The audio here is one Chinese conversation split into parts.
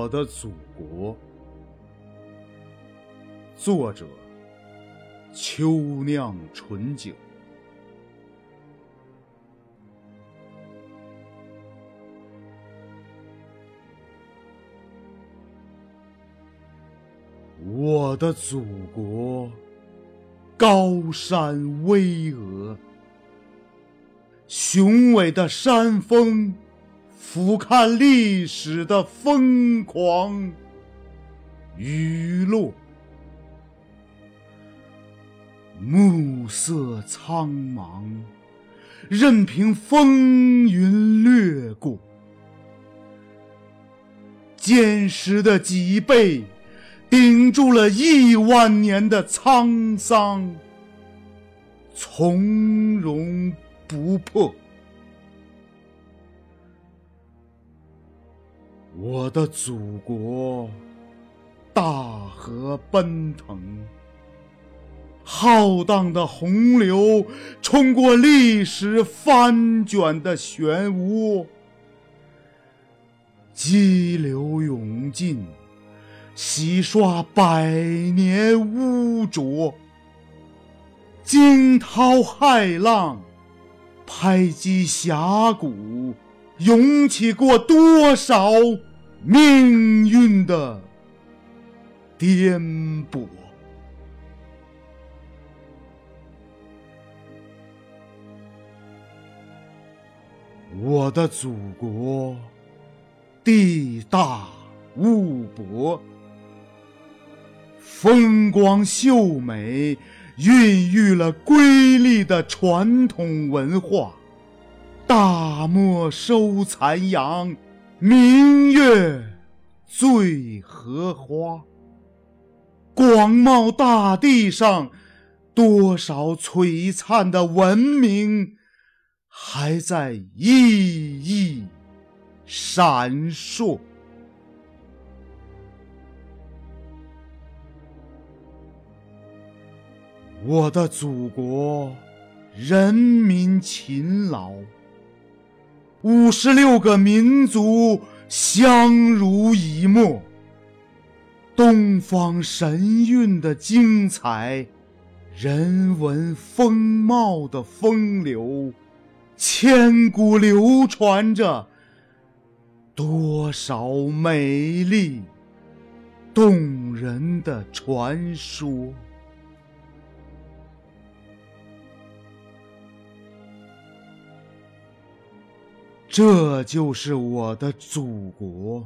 我的祖国。作者：秋酿醇酒。我的祖国，高山巍峨，雄伟的山峰。俯瞰历史的疯狂雨落，暮色苍茫，任凭风云掠过。坚实的脊背，顶住了亿万年的沧桑，从容不迫。我的祖国，大河奔腾，浩荡的洪流冲过历史翻卷的漩涡，激流勇进，洗刷百年污浊；惊涛骇浪，拍击峡谷。涌起过多少命运的颠簸？我的祖国，地大物博，风光秀美，孕育了瑰丽的传统文化。大漠收残阳，明月醉荷花。广袤大地上，多少璀璨的文明还在熠熠闪烁。我的祖国，人民勤劳。五十六个民族相濡以沫，东方神韵的精彩，人文风貌的风流，千古流传着多少美丽动人的传说。这就是我的祖国，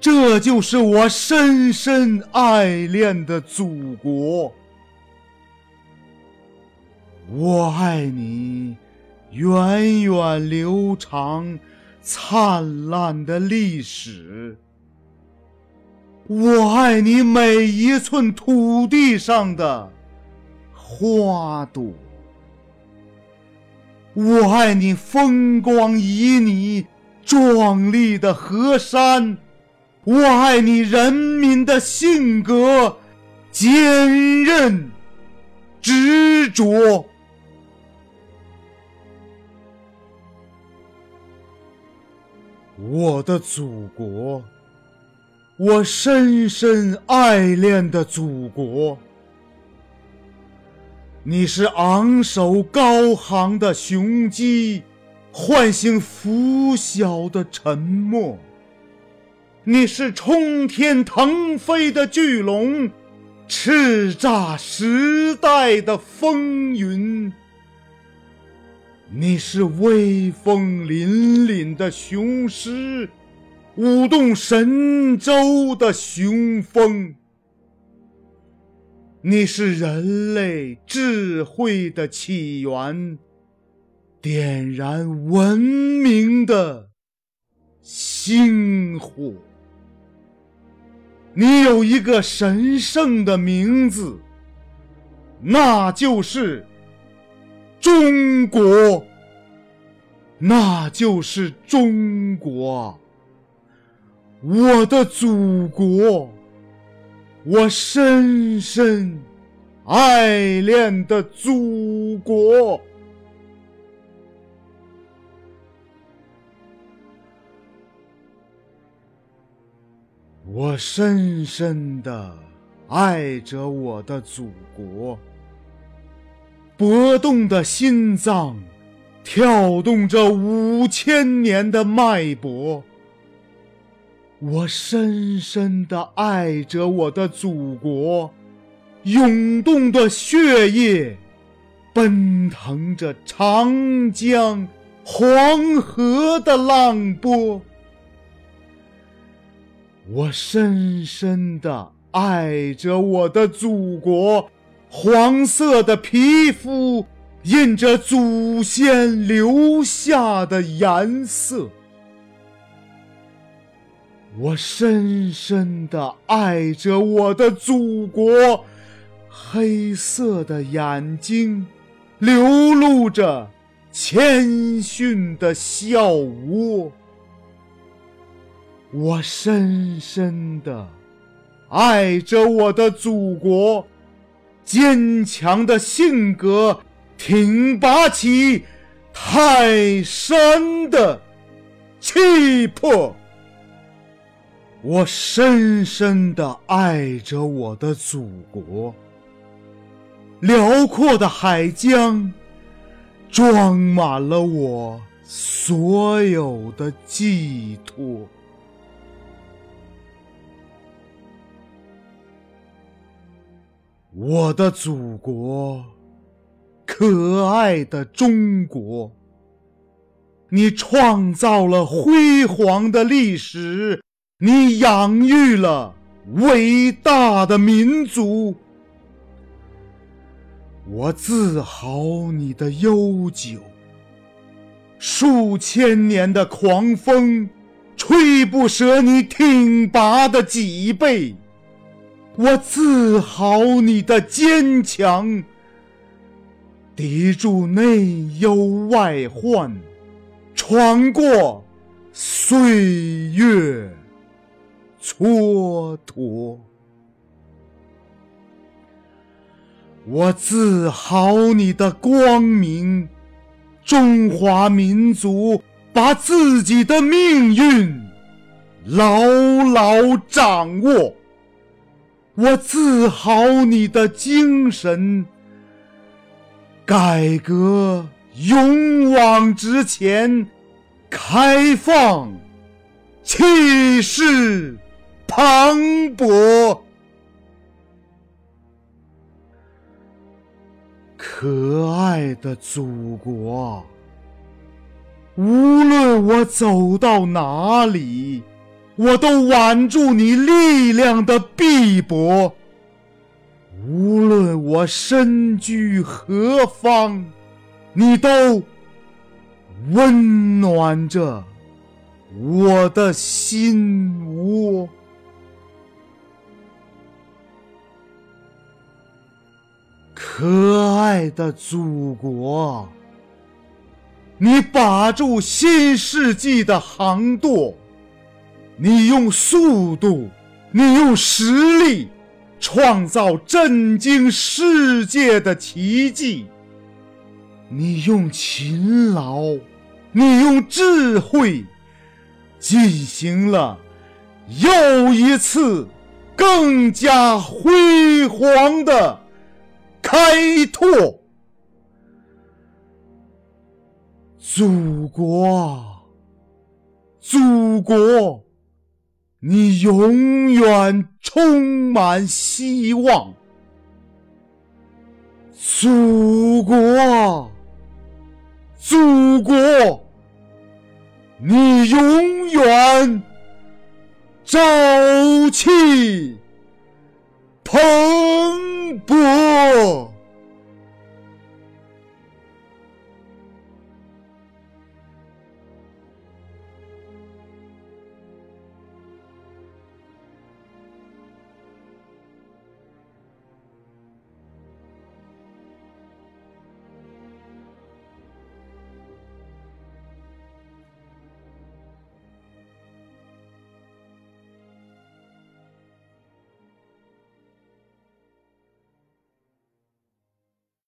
这就是我深深爱恋的祖国。我爱你，源远流长、灿烂的历史；我爱你每一寸土地上的花朵。我爱你风光旖旎、壮丽的河山，我爱你人民的性格坚韧执着。我的祖国，我深深爱恋的祖国。你是昂首高航的雄鸡，唤醒拂晓的沉默；你是冲天腾飞的巨龙，叱咤时代的风云；你是威风凛凛的雄狮，舞动神州的雄风。你是人类智慧的起源，点燃文明的星火。你有一个神圣的名字，那就是中国，那就是中国，我的祖国。我深深爱恋的祖国。我深深的爱着我的祖国，搏动的心脏跳动着五千年的脉搏。我深深的爱着我的祖国，涌动的血液奔腾着长江、黄河的浪波。我深深的爱着我的祖国，黄色的皮肤印着祖先留下的颜色。我深深的爱着我的祖国，黑色的眼睛流露着谦逊的笑窝。我深深的爱着我的祖国，坚强的性格挺拔起泰山的气魄。我深深的爱着我的祖国，辽阔的海江装满了我所有的寄托。我的祖国，可爱的中国，你创造了辉煌的历史，你养育了伟大的民族。我自豪你的悠久，数千年的狂风吹不折你挺拔的脊背。我自豪你的坚强，抵住内忧外患，闯过岁月蹉跎。我自豪你的光明，中华民族把自己的命运牢牢掌握。我自豪你的精神，改革勇往直前，开放气势磅礴，可爱的祖国，无论我走到哪里。我都挽住你力量的臂膊，无论我身居何方，你都温暖着我的心窝。可爱的祖国，你把住新世纪的航舵。你用速度，你用实力，创造震惊世界的奇迹。你用勤劳，你用智慧，进行了又一次更加辉煌的开拓。祖国，祖国。你永远充满希望，祖国，祖国，你永远朝气蓬勃。